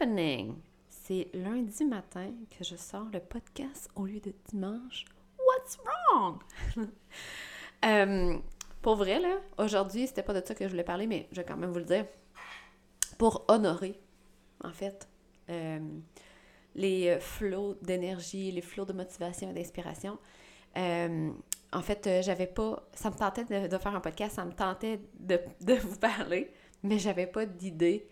Happening? C'est lundi matin que je sors le podcast au lieu de dimanche. What's wrong? Euh, pour vrai, là, aujourd'hui, c'était pas de ça que je voulais parler, mais je vais quand même vous le dire. Pour honorer, en fait, euh, les flots d'énergie, les flots de motivation et d'inspiration. Euh, en fait, j'avais pas. Ça me tentait de, faire un podcast, ça me tentait de, de vous parler, mais j'avais pas d'idée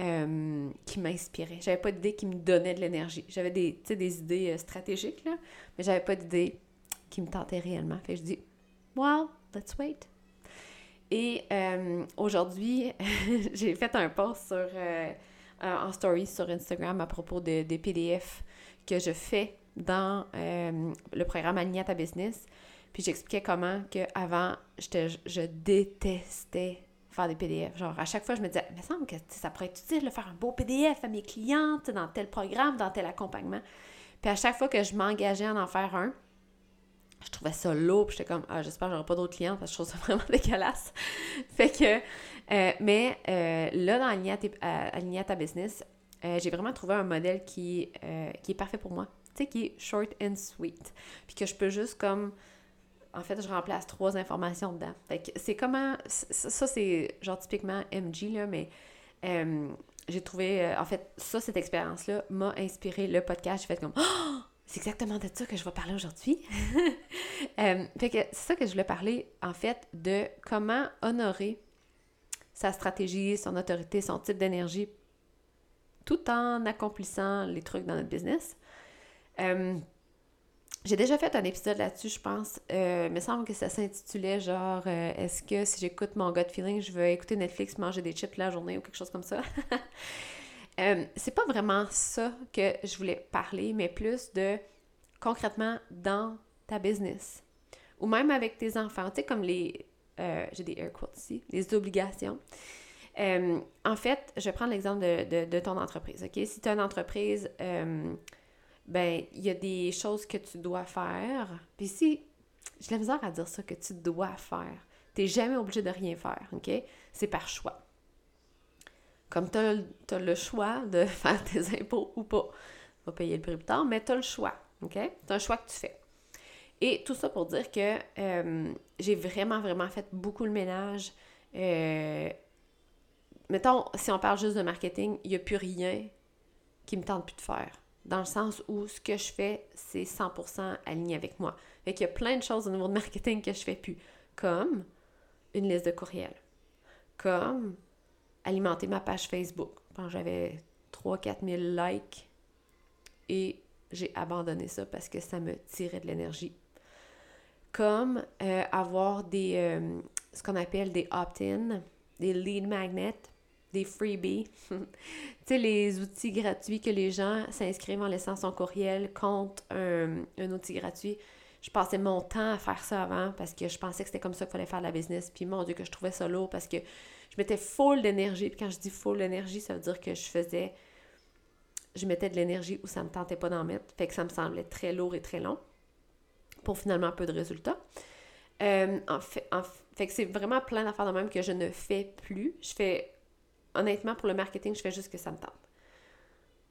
euh, qui m'inspirait. J'avais pas d'idée qui me donnait de l'énergie. J'avais des, des idées euh, stratégiques, là, mais j'avais pas d'idée qui me tentait réellement. Fait que je dis, well, let's wait. Et euh, aujourd'hui, j'ai fait un post sur, en story sur Instagram à propos de, des PDF que je fais dans le programme Aligné à ta business. Puis j'expliquais comment que avant je détestais faire des PDF. Genre, à chaque fois, je me disais, il me semble que ça pourrait être utile de faire un beau PDF à mes clients, dans tel programme, dans tel accompagnement. Puis à chaque fois que je m'engageais à en faire un, je trouvais ça lourd, puis j'étais comme, ah, j'espère que j'aurai pas d'autres clients parce que je trouve ça vraiment dégueulasse. fait que, euh, mais euh, là, dans Aligner à, ta business, euh, j'ai vraiment trouvé un modèle qui, qui est parfait pour moi. Tu sais, qui est short and sweet. Puis que je peux juste comme en fait, je remplace trois informations dedans. Fait que c'est comment. Ça, c'est genre typiquement MG, là, mais euh, j'ai trouvé. Euh, en fait, ça, cette expérience-là m'a inspiré le podcast. J'ai fait comme. Oh! C'est exactement de ça que je vais parler aujourd'hui. Euh, fait que c'est ça que je voulais parler, en fait, de comment honorer sa stratégie, son autorité, son type d'énergie, tout en accomplissant les trucs dans notre business. J'ai déjà fait un épisode là-dessus, je pense. Euh, il me semble que ça s'intitulait genre euh, Est-ce que si j'écoute mon gut feeling, je veux écouter Netflix, manger des chips la journée ou quelque chose comme ça? euh, c'est pas vraiment ça que je voulais parler, mais plus de concrètement dans ta business. Ou même avec tes enfants. Tu sais, comme les. Euh, j'ai des air quotes ici, les obligations. en fait, je vais prendre l'exemple de, de, ton entreprise. OK? Si tu as une entreprise ben, il y a des choses que tu dois faire. Puis si, j'ai la misère à dire ça, que tu dois faire. Tu n'es jamais obligé de rien faire, OK? C'est par choix. Comme tu as, le choix de faire tes impôts ou pas. Tu vas payer le prix plus tard, mais tu as le choix, OK? C'est un choix que tu fais. Et tout ça pour dire que euh, j'ai vraiment, vraiment fait beaucoup le ménage. Euh, mettons, si on parle juste de marketing, il n'y a plus rien qui me tente plus de faire dans le sens où ce que je fais, c'est 100% aligné avec moi. Fait qu'il y a plein de choses au niveau de marketing que je fais plus, comme une liste de courriels, comme alimenter ma page Facebook. Quand j'avais 3-4 000 likes et j'ai abandonné ça parce que ça me tirait de l'énergie. Comme euh, avoir des, euh, ce qu'on appelle des opt-in, des lead magnets des freebies. tu sais, les outils gratuits que les gens s'inscrivent en laissant son courriel contre un, outil gratuit. Je passais mon temps à faire ça avant parce que je pensais que c'était comme ça qu'il fallait faire la business. Puis mon Dieu, que je trouvais ça lourd parce que je mettais full d'énergie. Puis quand je dis full d'énergie, ça veut dire que je faisais. Je mettais de l'énergie où ça me tentait pas d'en mettre. Fait que ça me semblait très lourd et très long pour finalement peu de résultats. Euh, en fait, en fait que c'est vraiment plein d'affaires de même que je ne fais plus. Je fais honnêtement, pour le marketing, je fais juste que ça me tente.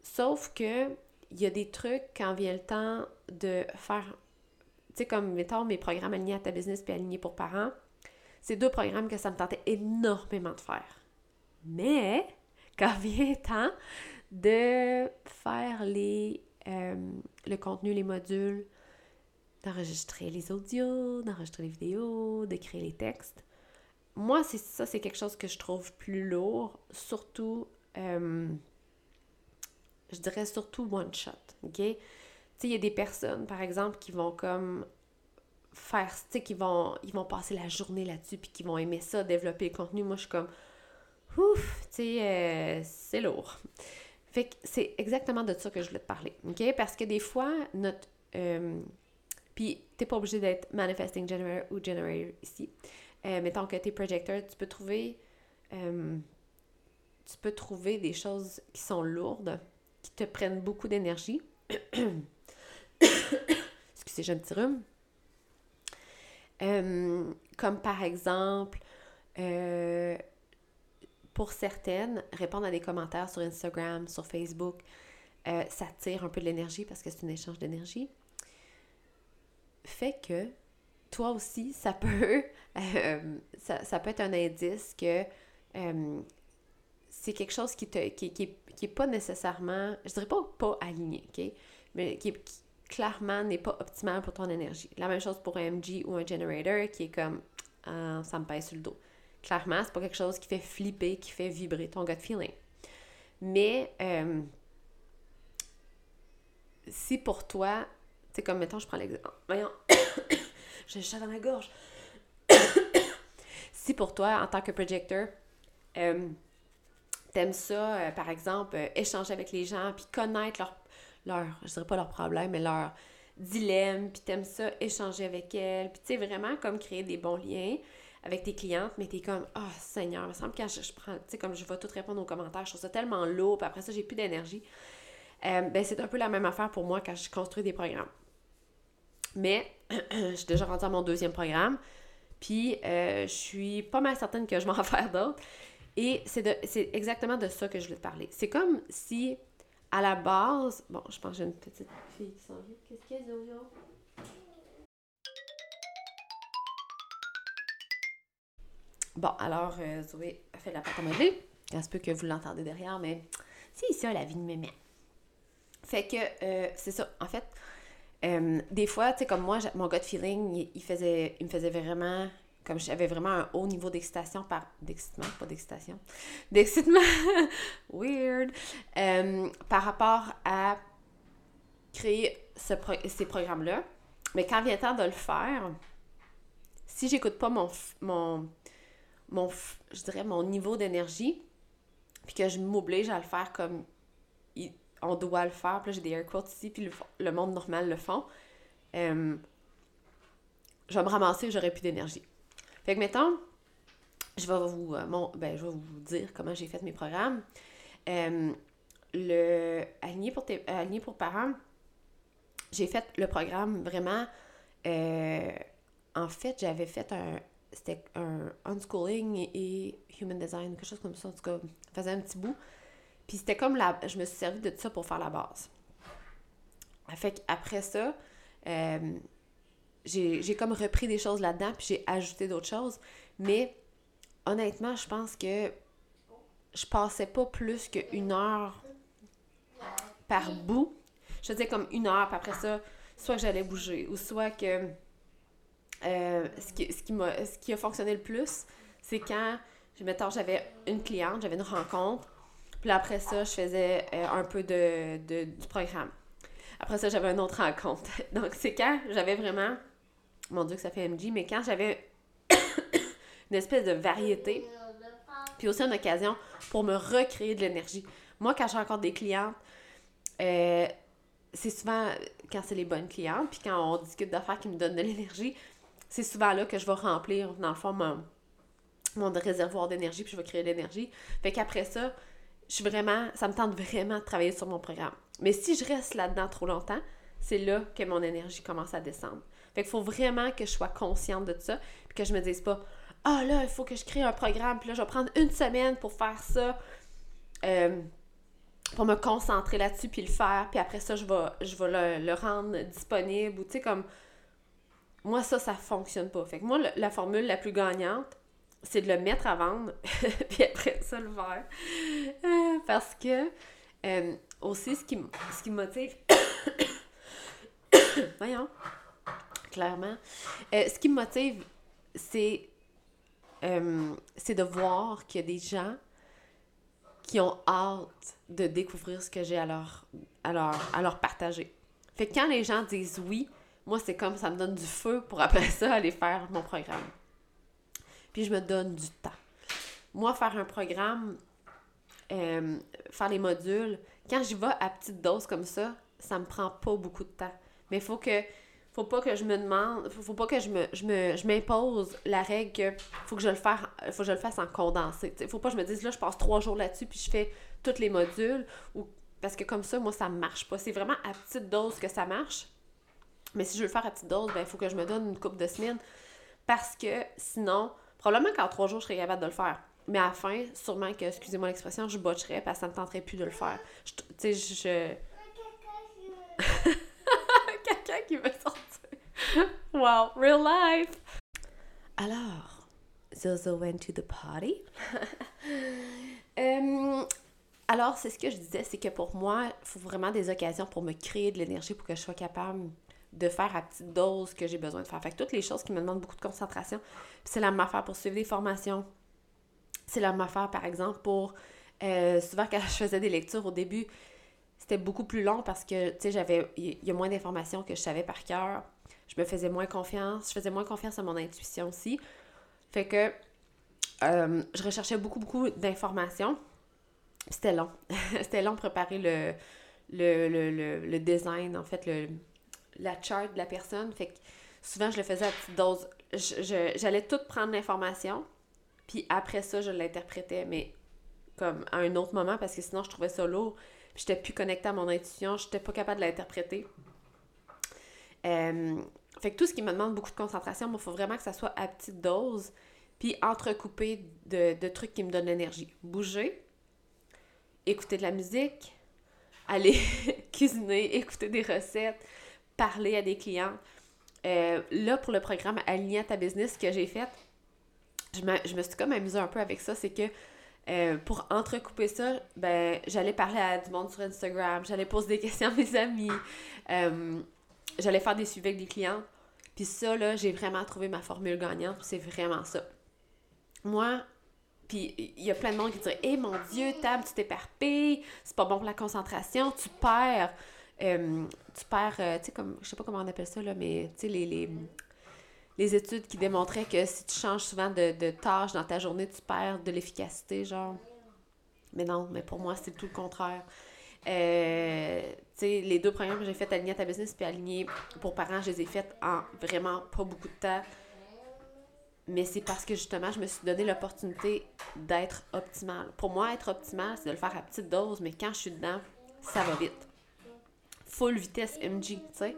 Sauf que il y a des trucs quand vient le temps de faire, tu sais, comme mettons mes programmes alignés à ta business puis alignés pour parents, c'est deux programmes que ça me tentait énormément de faire. Mais quand vient le temps de faire euh, le contenu, les modules, d'enregistrer les audios, d'enregistrer les vidéos, de créer les textes, moi, c'est ça, c'est quelque chose que je trouve plus lourd, surtout, euh, je dirais surtout one shot, ok? Tu sais, il y a des personnes, par exemple, qui vont comme faire, tu sais, qui vont, ils vont passer la journée là-dessus, puis qui vont aimer ça, développer le contenu. Moi, je suis comme, ouf, tu sais, euh, c'est lourd. Fait que c'est exactement de ça que je voulais te parler, ok? Parce que des fois, notre... Euh, puis, t'es pas obligé d'être manifesting generator ou generator ici. Euh, mettons que tu es projecteur, tu peux trouver euh, tu peux trouver des choses qui sont lourdes, qui te prennent beaucoup d'énergie. Excusez, j'ai un petit rhume. Euh, comme par exemple, pour certaines, répondre à des commentaires sur Instagram, sur Facebook, ça tire un peu de l'énergie parce que c'est un échange d'énergie. Fait que toi aussi, ça peut, euh, ça, peut être un indice que euh, c'est quelque chose qui, te, qui, qui, qui, pas nécessairement, je dirais pas pas aligné, OK? Mais qui, clairement n'est pas optimal pour ton énergie. La même chose pour un MG ou un generator qui est comme, ah, ça me pèse sur le dos. Clairement, c'est pas quelque chose qui fait flipper, qui fait vibrer ton gut feeling. Mais euh, si pour toi, sais, comme mettons, je prends l'exemple. Voyons, j'ai le chat dans la gorge. si pour toi, en tant que projecteur, euh, t'aimes ça, euh, par exemple, euh, échanger avec les gens, puis connaître leur, leur, je dirais pas leur problème, mais leur dilemme, puis t'aimes ça, échanger avec elles, puis tu sais, vraiment comme créer des bons liens avec tes clientes, mais t'es comme, oh Seigneur, il me semble que je, prends, tu sais, comme je vais tout répondre aux commentaires, je trouve ça tellement lourd, puis après ça, j'ai plus d'énergie. Ben, c'est un peu la même affaire pour moi quand je construis des programmes. Mais je suis déjà rendue à mon deuxième programme, puis je suis pas mal certaine que je vais en faire d'autres. Et c'est exactement de ça que je voulais te parler. C'est comme si, à la base... Bon, je pense que j'ai une petite fille qui s'en vient. Qu'est-ce qu'il y a? Bon, alors, euh, Zoé a fait la pâte à modeler. Il se peut que vous l'entendez derrière, mais c'est ça la vie de mémé. Fait que, euh, c'est ça. En fait, euh, des fois, tu sais, comme moi, mon gut feeling, il, faisait, il me faisait vraiment comme j'avais vraiment un haut niveau d'excitation par d'excitement pas d'excitation d'excitement weird euh, par rapport à créer ces programmes là mais quand vient le temps de le faire si j'écoute pas mon mon mon je dirais mon niveau d'énergie puis que je m'oblige à le faire comme on doit le faire puis j'ai des air quotes ici puis le, monde normal le font euh, je vais me ramasser j'aurai plus d'énergie fait que, mettons, je vais vous, euh, ben, je vais vous dire comment j'ai fait mes programmes. Euh, le aligné pour, tes, pour parents, j'ai fait le programme vraiment. En fait, j'avais fait un. C'était un unschooling et, human design, quelque chose comme ça. En tout cas, je faisais un petit bout. Puis c'était comme la. Je me suis servi de ça pour faire la base. Fait qu'après ça, j'ai comme repris des choses là-dedans, puis j'ai ajouté d'autres choses. Mais honnêtement, je pense que je passais pas plus qu'une heure par bout. Je faisais comme une heure, puis après ça, soit que j'allais bouger, ou soit que euh, ce, qui, ce, qui ce qui a fonctionné le plus, c'est quand, mettons, j'avais une cliente, j'avais une rencontre, puis après ça, je faisais euh, un peu de, de, du programme. Après ça, j'avais une autre rencontre. Donc, c'est quand j'avais vraiment mon Dieu que ça fait MG, mais quand j'avais une espèce de variété, puis aussi une occasion pour me recréer de l'énergie. Moi, quand je rencontre des clientes, euh, c'est souvent quand c'est les bonnes clientes, puis quand on discute d'affaires qui me donnent de l'énergie, c'est souvent là que je vais remplir, dans le fond, mon, mon réservoir d'énergie, puis je vais créer de l'énergie. Fait qu'après ça, je suis vraiment, ça me tente vraiment de travailler sur mon programme. Mais si je reste là-dedans trop longtemps, c'est là que mon énergie commence à descendre. Fait faut vraiment que je sois consciente de ça, puis que je me dise pas Ah là, il faut que je crée un programme, puis là, je vais prendre une semaine pour faire ça, euh, pour me concentrer là-dessus, puis le faire, puis après ça, je vais, je vais le, rendre disponible, ou tu sais, comme. Moi, ça, ça fonctionne pas. Fait que moi, la formule la plus gagnante, c'est de le mettre à vendre, puis après ça, le faire. Euh, parce que, euh, aussi, ce qui, ce qui me motive. Voyons clairement. Euh, ce qui me motive, c'est euh, c'est de voir qu'il y a des gens qui ont hâte de découvrir ce que j'ai à leur, à, leur, partager. Fait que quand les gens disent oui, moi, c'est comme ça me donne du feu pour après ça aller faire mon programme. Puis je me donne du temps. Moi, faire un programme, euh, faire les modules, quand j'y vais à petite dose comme ça, ça me prend pas beaucoup de temps. Mais il faut que faut pas que je me demande, faut, pas que je me, je me, je m'impose la règle que faut que je le fasse, faut que je le fasse en condensé. T'sais, faut pas que je me dise là, je passe trois jours là-dessus puis je fais tous les modules ou parce que comme ça, moi, ça marche pas. C'est vraiment à petite dose que ça marche. Mais si je veux le faire à petite dose, ben il faut que je me donne une coupe de semaines parce que sinon, Probablement qu'en trois jours, je serais capable de le faire. Mais à la fin, sûrement que, excusez-moi l'expression, je botcherais parce que ça me tenterait plus de le faire. Tu sais, je... Quelqu'un qui veut sortir. wow, real life! Alors, Zozo went to the party. Euh, alors, c'est ce que je disais, c'est que pour moi, il faut vraiment des occasions pour me créer de l'énergie pour que je sois capable de faire à petite dose que j'ai besoin de faire. Fait que toutes les choses qui me demandent beaucoup de concentration, c'est la même affaire pour suivre des formations. C'est la même affaire, par exemple, pour... Euh, souvent, quand je faisais des lectures au début, c'était beaucoup plus long parce que, tu sais, j'avais... Il y a moins d'informations que je savais par cœur. Je me faisais moins confiance. Je faisais moins confiance à mon intuition aussi. Fait que euh, je recherchais beaucoup, beaucoup d'informations. C'était long. C'était long de préparer le, le, le, design, en fait, le, la chart de la personne. Fait que souvent, je le faisais à petite dose. J'allais tout prendre l'information, puis après ça, je l'interprétais, mais comme à un autre moment, parce que sinon, je trouvais ça lourd. Puis j'étais plus connectée à mon intuition, j'étais pas capable de l'interpréter. Euh, fait que tout ce qui me demande beaucoup de concentration, il faut vraiment que ça soit à petite dose, puis entrecoupé de, de trucs qui me donnent l'énergie. Bouger, écouter de la musique, aller cuisiner, écouter des recettes, parler à des clients. Euh, là, pour le programme Aligné à ta business que j'ai fait, je me, je me suis comme amusée un peu avec ça, c'est que euh, pour entrecouper ça, ben j'allais parler à du monde sur Instagram, j'allais poser des questions à mes amis, euh, j'allais faire des suivis avec des clients. Puis ça, là, j'ai vraiment trouvé ma formule gagnante, c'est vraiment ça. Moi, puis il y a plein de monde qui dirait Hé mon Dieu, Tam, tu t'éparpilles, c'est pas bon pour la concentration, tu perds. Euh, tu perds, euh, tu sais, comme, je sais pas comment on appelle ça, là, mais tu sais, les, les, études qui démontraient que si tu changes souvent de, de tâches dans ta journée, tu perds de l'efficacité, genre. Mais non, mais pour moi, c'est tout le contraire. Euh, les deux premières que j'ai faites, aligner ta business puis aligner pour parents, je les ai faites en vraiment pas beaucoup de temps. Mais c'est parce que justement, je me suis donné l'opportunité d'être optimale. Pour moi, être optimale, c'est de le faire à petite dose, mais quand je suis dedans, ça va vite. Full vitesse MG, tu sais.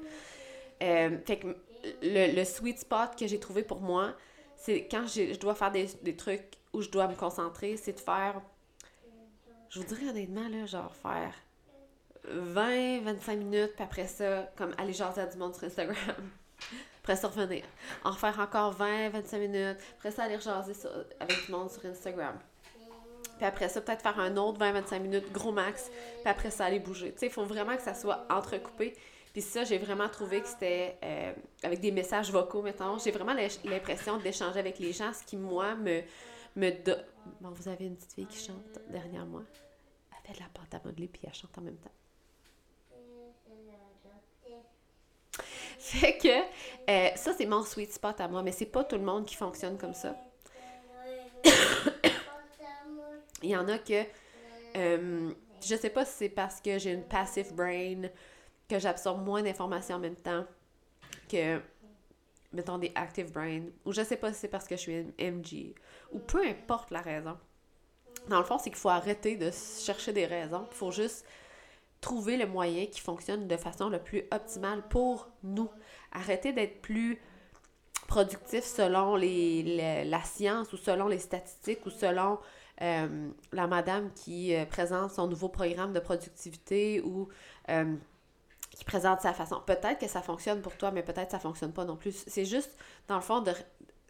Euh, fait que le, sweet spot que j'ai trouvé pour moi, c'est quand je dois faire des, des, trucs où je dois me concentrer, c'est de faire, je vous dirais honnêtement, là, genre faire 20, 25 minutes, puis après ça, comme aller jaser à du monde sur Instagram. après ça, revenir. En refaire encore 20, 25 minutes. Après ça, aller jaser avec du monde sur Instagram. Puis après ça, peut-être faire un autre 20-25 minutes, gros max. Puis après ça, aller bouger. Tu sais, il faut vraiment que ça soit entrecoupé. Puis ça, j'ai vraiment trouvé que c'était euh, avec des messages vocaux, mettons. J'ai vraiment l'impression d'échanger avec les gens, ce qui, moi, me, me Bon, vous avez une petite fille qui chante derrière moi. Elle fait de la pâte à modeler, puis elle chante en même temps. Fait que euh, ça, c'est mon sweet spot à moi, mais c'est pas tout le monde qui fonctionne comme ça. Il y en a que. Euh, je sais pas si c'est parce que j'ai une passive brain, que j'absorbe moins d'informations en même temps que, mettons, des active brain, ou je sais pas si c'est parce que je suis MG, ou peu importe la raison. Dans le fond, c'est qu'il faut arrêter de chercher des raisons. Il faut juste trouver le moyen qui fonctionne de façon le plus optimale pour nous. Arrêter d'être plus productif selon les, la science ou selon les statistiques ou selon euh, la madame qui euh, présente son nouveau programme de productivité ou euh, qui présente sa façon. Peut-être que ça fonctionne pour toi, mais peut-être que ça fonctionne pas non plus. C'est juste, dans le fond, de,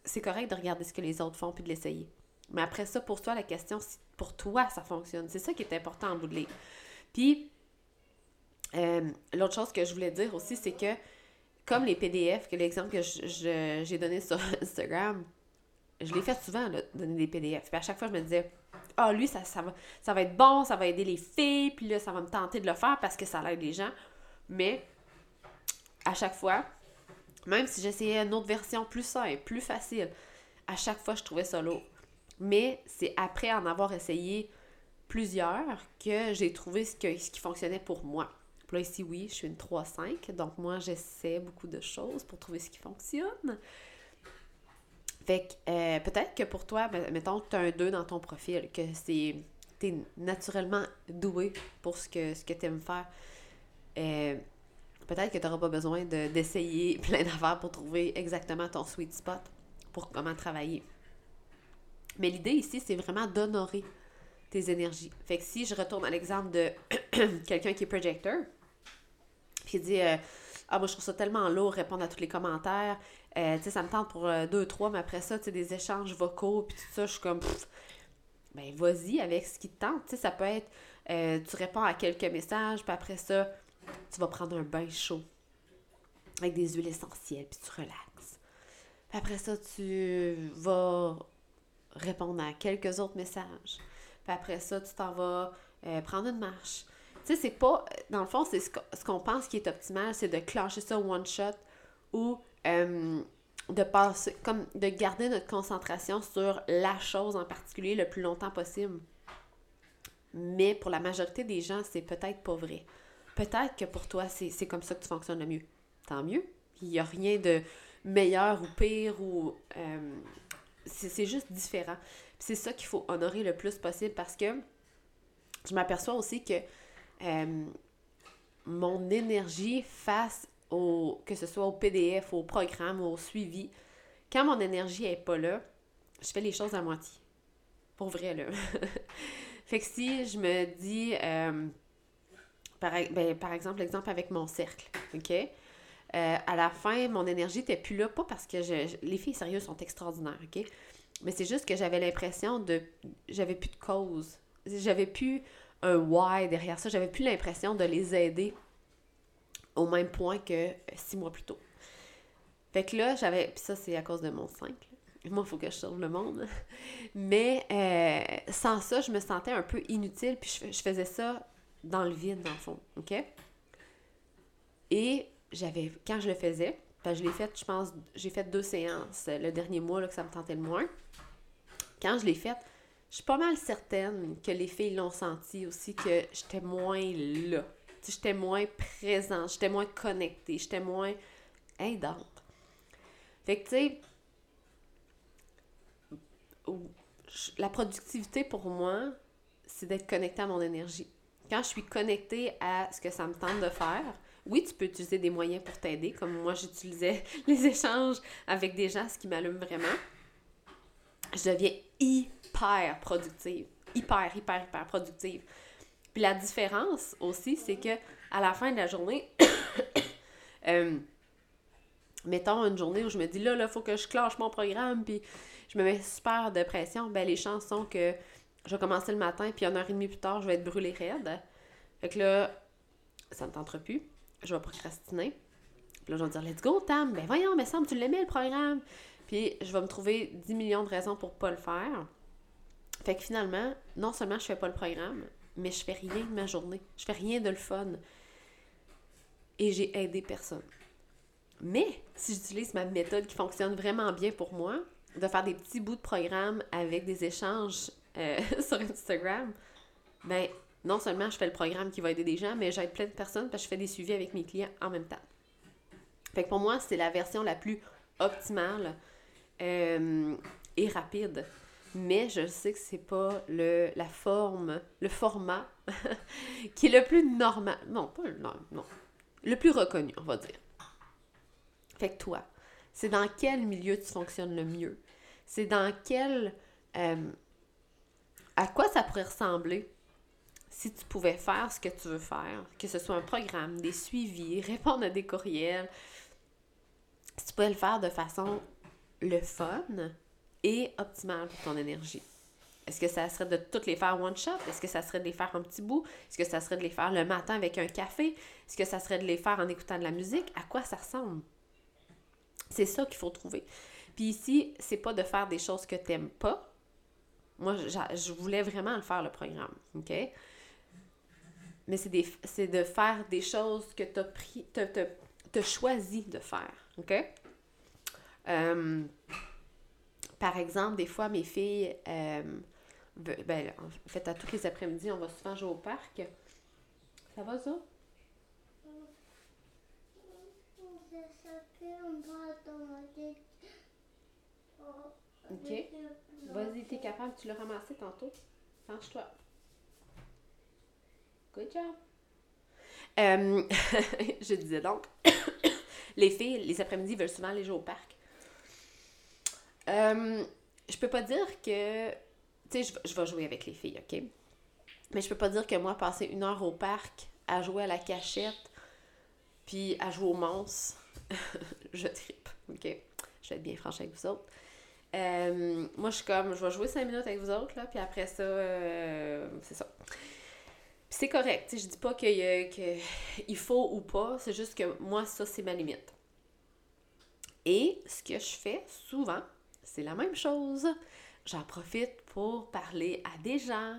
c'est correct de regarder ce que les autres font puis de l'essayer. Mais après ça, pour toi, la question, c'est pour toi, ça fonctionne. C'est ça qui est important en bout de ligne. Puis, l'autre chose que je voulais dire aussi, c'est que comme les PDF, que l'exemple que j'ai donné sur Instagram, je l'ai fait souvent, donner des PDF. Puis à chaque fois, je me disais, ah, lui, ça, ça, va, ça va être bon, ça va aider les filles, puis là, ça va me tenter de le faire parce que ça aide les gens. Mais à chaque fois, même si j'essayais une autre version plus simple, plus facile, à chaque fois, je trouvais ça lourd. Mais c'est après en avoir essayé plusieurs que j'ai trouvé ce, ce qui fonctionnait pour moi là, ici, oui, je suis une 3-5, donc moi, j'essaie beaucoup de choses pour trouver ce qui fonctionne. Fait que euh, peut-être que pour toi, ben, mettons que tu as un 2 dans ton profil, que c'est es naturellement doué pour ce que, ce que tu aimes faire. Euh, peut-être que tu n'auras pas besoin d'essayer plein d'affaires pour trouver exactement ton sweet spot pour comment travailler. Mais l'idée ici, c'est vraiment d'honorer tes énergies. Fait que si je retourne à l'exemple de quelqu'un qui est projecteur, puis il dit euh, Ah, moi, je trouve ça tellement lourd, répondre à tous les commentaires. Euh, tu sais, ça me tente pour euh, deux, trois, mais après ça, tu sais, des échanges vocaux, puis tout ça, je suis comme, ben, vas-y avec ce qui te tente. Tu sais, ça peut être, tu réponds à quelques messages, puis après ça, tu vas prendre un bain chaud avec des huiles essentielles, puis tu relaxes. Puis après ça, tu vas répondre à quelques autres messages. Puis après ça, tu t'en vas prendre une marche. Tu sais, c'est pas. Dans le fond, c'est ce qu'on pense qui est optimal, c'est de clencher ça one shot ou euh, de passer. comme de garder notre concentration sur la chose en particulier le plus longtemps possible. Mais pour la majorité des gens, c'est peut-être pas vrai. Peut-être que pour toi, c'est comme ça que tu fonctionnes le mieux. Tant mieux. Il n'y a rien de meilleur ou pire ou. Euh, c'est juste différent. C'est ça qu'il faut honorer le plus possible parce que je m'aperçois aussi que euh, mon énergie face au, que ce soit au PDF, au programme, au suivi, quand mon énergie est pas là, je fais les choses à moitié. Pour vrai, là. fait que si je me dis, euh, par, ben, par exemple, l'exemple avec mon cercle, OK? Euh, à la fin, mon énergie n'était plus là, pas parce que les filles sérieuses sont extraordinaires, OK? Mais c'est juste que j'avais l'impression de. J'avais plus de cause. J'avais plus un why derrière ça. J'avais plus l'impression de les aider au même point que six mois plus tôt. Fait que là, j'avais. Puis ça, c'est à cause de mon 5. Moi, il faut que je sauve le monde. Mais euh, sans ça, je me sentais un peu inutile. Puis je, faisais ça dans le vide, dans le fond. OK? Et j'avais. Quand je le faisais, ben, je l'ai fait, je pense, j'ai fait deux séances le dernier mois là, que ça me tentait le moins. Quand je l'ai fait, je suis pas mal certaine que les filles l'ont senti aussi, que j'étais moins là. J'étais moins présente, j'étais moins connectée, j'étais moins aidante. Fait que, tu sais, la productivité pour moi, c'est d'être connectée à mon énergie. Quand je suis connectée à ce que ça me tente de faire, oui, tu peux utiliser des moyens pour t'aider, comme moi j'utilisais les échanges avec des gens, ce qui m'allume vraiment. Je deviens hyper productive. Hyper, hyper, hyper productive. Puis la différence aussi, c'est que à la fin de la journée, euh, mettons une journée où je me dis là, là, faut que je clenche mon programme, puis je me mets super de pression, ben les chances sont que je vais commencer le matin, puis une heure et demie plus tard, je vais être brûlée raide. Fait que là, ça me tentera plus. Je vais procrastiner. Puis là, je vais dire, let's go, Tam. Ben voyons, mais semble, tu l'aimais le programme. Puis je vais me trouver 10 millions de raisons pour pas le faire. Fait que finalement, non seulement je fais pas le programme, mais je fais rien de ma journée. Je fais rien de le fun. Et j'ai aidé personne. Mais si j'utilise ma méthode qui fonctionne vraiment bien pour moi, de faire des petits bouts de programme avec des échanges euh, sur Instagram, ben non seulement je fais le programme qui va aider des gens, mais j'aide plein de personnes parce que je fais des suivis avec mes clients en même temps. Fait que pour moi, c'est la version la plus optimale euh, et rapide mais je sais que c'est pas le, la forme, le format qui est le plus normal. Non, pas le non, non. Le plus reconnu, on va dire. Fait que toi, c'est dans quel milieu tu fonctionnes le mieux? C'est dans quel. Euh, à quoi ça pourrait ressembler si tu pouvais faire ce que tu veux faire, que ce soit un programme, des suivis, répondre à des courriels, si tu pouvais le faire de façon le fun, et optimal pour ton énergie. Est-ce que ça serait de toutes les faire one shot? Est-ce que ça serait de les faire un petit bout? Est-ce que ça serait de les faire le matin avec un café? Est-ce que ça serait de les faire en écoutant de la musique? À quoi ça ressemble? C'est ça qu'il faut trouver. Puis ici, c'est pas de faire des choses que t'aimes pas. Moi, je voulais vraiment le faire, le programme. OK? Mais c'est de faire des choses que tu as pris, t'as choisi de faire. OK? Euh, par exemple, des fois, mes filles, euh, ben, en fait, à tous les après-midi, on va souvent jouer au parc. Ça va, ça? Ok. Vas-y, t'es capable, tu l'as ramassé tantôt. Penche-toi. Good job. Euh, je disais donc, les filles, les après-midi, veulent souvent aller jouer au parc. Euh, je peux pas dire que. Tu sais, je vais jouer avec les filles, OK? Mais je peux pas dire que moi, passer une heure au parc à jouer à la cachette, puis à jouer au monstre, je tripe, OK? Je vais être bien franche avec vous autres. Euh, moi, je suis comme, je vais jouer cinq minutes avec vous autres, là, puis après ça, euh, c'est ça. C'est correct, tu sais, je dis pas qu'il que faut ou pas, c'est juste que moi, ça, c'est ma limite. Et ce que je fais souvent, c'est la même chose. J'en profite pour parler à des gens.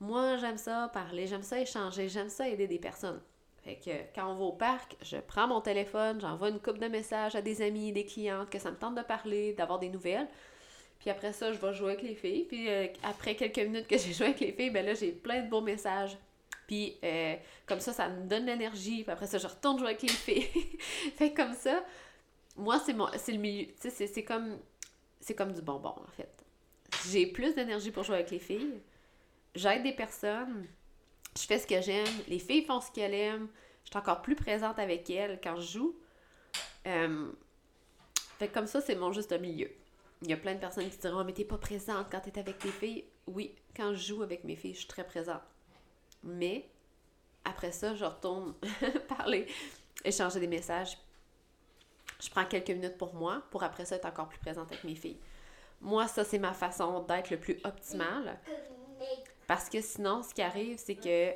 Moi, j'aime ça parler, j'aime ça échanger, j'aime ça aider des personnes. Fait que quand on va au parc, je prends mon téléphone, j'envoie une coupe de messages à des amis, des clientes, que ça me tente de parler, d'avoir des nouvelles. Puis après ça, je vais jouer avec les filles. Puis euh, après quelques minutes que j'ai joué avec les filles, ben là, j'ai plein de beaux messages. Puis euh, comme ça, ça me donne l'énergie. Puis après ça, je retourne jouer avec les filles. fait comme ça, moi, c'est c'est le milieu. Tu sais, c'est comme, c'est comme du bonbon, en fait. J'ai plus d'énergie pour jouer avec les filles. J'aide des personnes. Je fais ce que j'aime. Les filles font ce qu'elles aiment. Je suis encore plus présente avec elles quand je joue. Euh, fait comme ça, c'est mon juste milieu. Il y a plein de personnes qui diront, mais t'es pas présente quand t'es avec tes filles. Oui, quand je joue avec mes filles, je suis très présente. Mais après ça, je retourne parler, échanger des messages. Je prends quelques minutes pour moi, pour après ça être encore plus présente avec mes filles. Moi, ça, c'est ma façon d'être le plus optimale. Parce que sinon, ce qui arrive, c'est que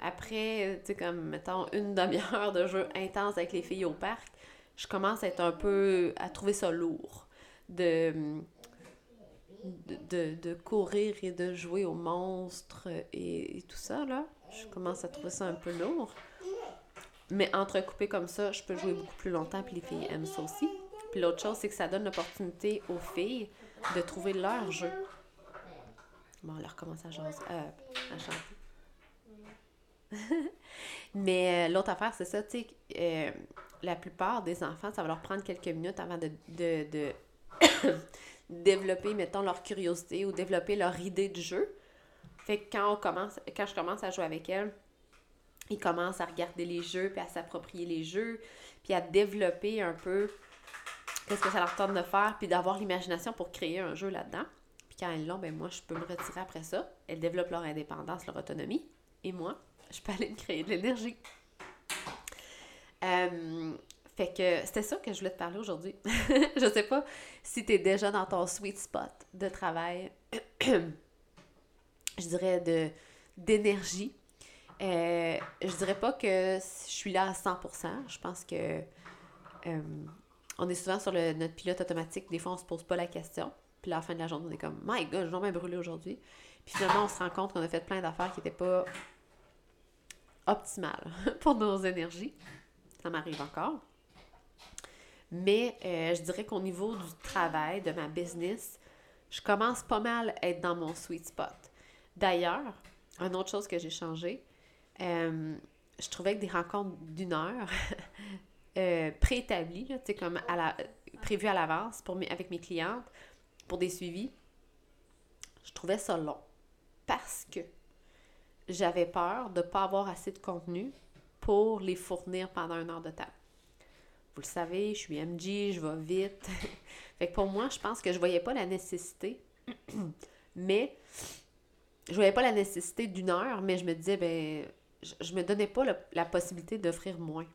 après, tu sais, comme, mettons, une demi-heure de jeu intense avec les filles au parc, je commence à être un peu, à trouver ça lourd de, courir et de jouer aux monstres et, tout ça, là. Je commence à trouver ça un peu lourd. Mais entrecoupé comme ça, je peux jouer beaucoup plus longtemps, puis les filles aiment ça aussi. Puis l'autre chose, c'est que ça donne l'opportunité aux filles de trouver leur jeu. Bon, on leur commence à, euh, à chanter. Mais euh, l'autre affaire, c'est ça, tu sais, euh, la plupart des enfants, ça va leur prendre quelques minutes avant de, de développer, mettons, leur curiosité ou développer leur idée de jeu. Fait que quand, on commence, quand je commence à jouer avec elles, ils commencent à regarder les jeux, puis à s'approprier les jeux, puis à développer un peu qu'est-ce que ça leur tente de faire, puis d'avoir l'imagination pour créer un jeu là-dedans. Puis quand elles l'ont, ben moi, je peux me retirer après ça. Elles développent leur indépendance, leur autonomie. Et moi, je peux aller me créer de l'énergie. Euh, fait que c'était ça que je voulais te parler aujourd'hui. je sais pas si tu es déjà dans ton sweet spot de travail, je dirais de d'énergie. Euh, je dirais pas que je suis là à 100%. Je pense que euh, on est souvent sur notre pilote automatique. Des fois, on se pose pas la question. Puis à la fin de la journée, on est comme « My God, je vais brûlé aujourd'hui. » Puis finalement, on se rend compte qu'on a fait plein d'affaires qui n'étaient pas optimales pour nos énergies. Ça m'arrive encore. Mais euh, je dirais qu'au niveau du travail, de ma business, je commence pas mal à être dans mon sweet spot. D'ailleurs, une autre chose que j'ai changé, euh, je trouvais que des rencontres d'une heure euh, préétablies, comme à prévues à l'avance avec mes clientes, pour des suivis, je trouvais ça long. Parce que j'avais peur de ne pas avoir assez de contenu pour les fournir pendant une heure de temps. Vous le savez, je suis MG, je vais vite. fait que pour moi, je pense que je voyais pas la nécessité. mais je voyais pas la nécessité d'une heure, mais je me disais, ben, je, me donnais pas la possibilité d'offrir moins.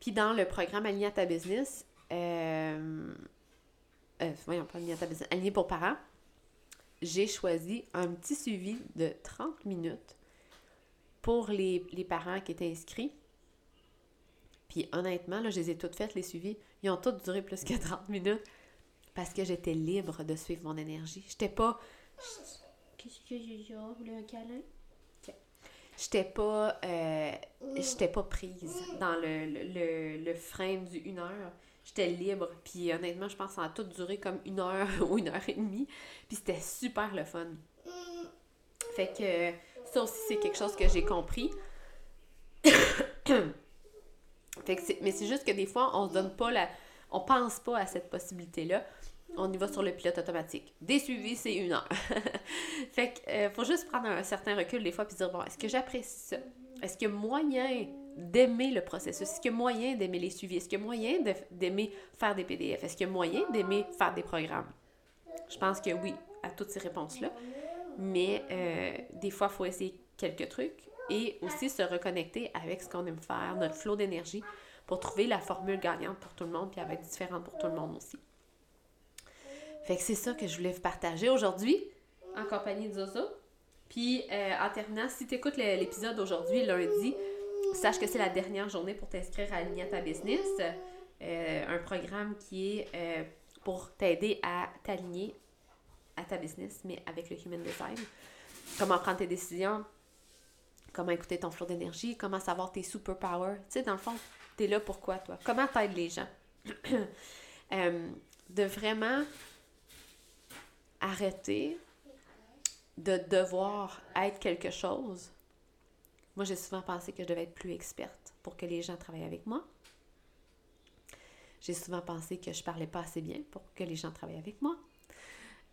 Puis dans le programme Aligné à ta business, euh, euh, voyons, pas Aligné à ta business, Aligné pour parents, j'ai choisi un petit suivi de 30 minutes pour les, les parents qui étaient inscrits puis honnêtement, là, je les ai toutes faites, les suivis. Ils ont toutes duré plus que 30 minutes parce que j'étais libre de suivre mon énergie. J'étais pas. Qu'est-ce que j'ai voulez un câlin? J'étais pas. Euh, j'étais pas prise dans le, le, le, frame du une heure. J'étais libre. Puis honnêtement, je pense que ça a tout duré comme une heure ou une heure et demie. Puis c'était super le fun. Fait que ça aussi, c'est quelque chose que j'ai compris. mais c'est juste que des fois, on se donne pas la. On pense pas à cette possibilité-là. On y va sur le pilote automatique. Des suivis, c'est une heure. fait qu'il euh, faut juste prendre un certain recul des fois puis dire bon, est-ce que j'apprécie ça? Est-ce qu'il y a moyen d'aimer le processus? Est-ce qu'il y a moyen d'aimer les suivis? Est-ce qu'il y a moyen d'aimer faire des PDF? Est-ce qu'il moyen d'aimer faire des programmes? Je pense que oui à toutes ces réponses-là. Mais euh, des fois, il faut essayer quelques trucs et aussi se reconnecter avec ce qu'on aime faire, notre flot d'énergie, pour trouver la formule gagnante pour tout le monde, puis être différente pour tout le monde aussi. Fait que c'est ça que je voulais vous partager aujourd'hui, en compagnie de Zozo. Puis, euh, en terminant, si tu écoutes l'épisode d'aujourd'hui, lundi, sache que c'est la dernière journée pour t'inscrire à Aligner ta business, euh, un programme qui est euh, pour t'aider à t'aligner à ta business, mais avec le Human Design. Comment prendre tes décisions, comment écouter ton flot d'énergie, comment savoir tes superpowers. Tu sais, dans le fond, tu es là pourquoi, toi? Comment t'aides les gens? de vraiment arrêter de devoir être quelque chose. Moi, j'ai souvent pensé que je devais être plus experte pour que les gens travaillent avec moi. J'ai souvent pensé que je parlais pas assez bien pour que les gens travaillent avec moi.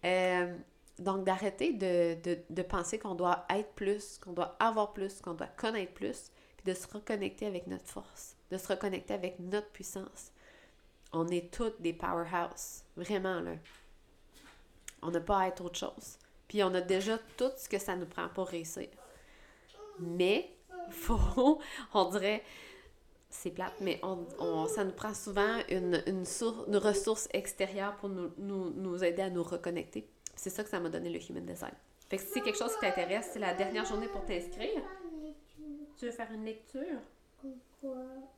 Euh, donc, d'arrêter de, de, penser qu'on doit être plus, qu'on doit avoir plus, qu'on doit connaître plus, puis de se reconnecter avec notre force, de se reconnecter avec notre puissance. On est toutes des powerhouses, vraiment, là. On n'a pas à être autre chose. Puis on a déjà tout ce que ça nous prend pour réussir. Mais, faut, on dirait, c'est plate, mais on, ça nous prend souvent une, une, une ressource extérieure pour nous, nous, nous aider à nous reconnecter. C'est ça que ça m'a donné le Human Design. Fait que si c'est quelque chose qui t'intéresse, c'est la dernière journée pour t'inscrire. Tu veux faire une lecture?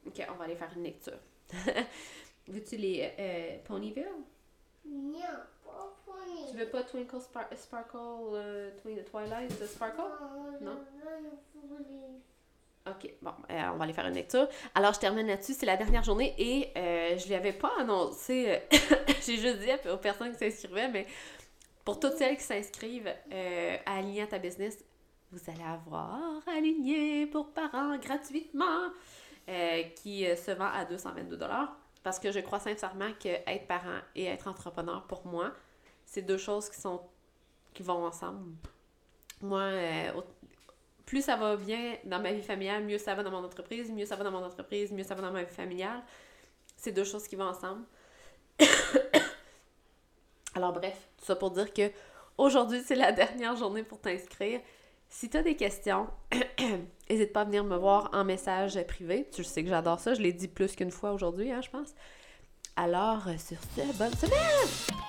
Ok, on va aller faire une lecture. Veux-tu les euh, Ponyville? Non. Tu veux pas Twinkle Sparkle, euh, Twilight Sparkle? Non? OK, bon, euh, on va aller faire une lecture. Alors, je termine là-dessus. C'est la dernière journée et euh, je ne l'avais pas annoncé. J'ai juste dit aux personnes qui s'inscrivaient, mais pour toutes celles qui s'inscrivent à Aligner ta business, vous allez avoir Aligné pour parents gratuitement qui se vend à 222 parce que je crois sincèrement que être parent et être entrepreneur, pour moi, c'est deux choses qui sont qui vont ensemble. Moi, euh, plus ça va bien dans ma vie familiale, mieux ça va dans mon entreprise, mieux ça va dans mon entreprise, mieux ça va dans ma vie familiale. C'est deux choses qui vont ensemble. Alors bref, tout ça pour dire que aujourd'hui, c'est la dernière journée pour t'inscrire. Si tu as des questions, n'hésite pas à venir me voir en message privé. Tu sais que j'adore ça. Je l'ai dit plus qu'une fois aujourd'hui, hein, je pense. Alors, sur ce, bonne semaine!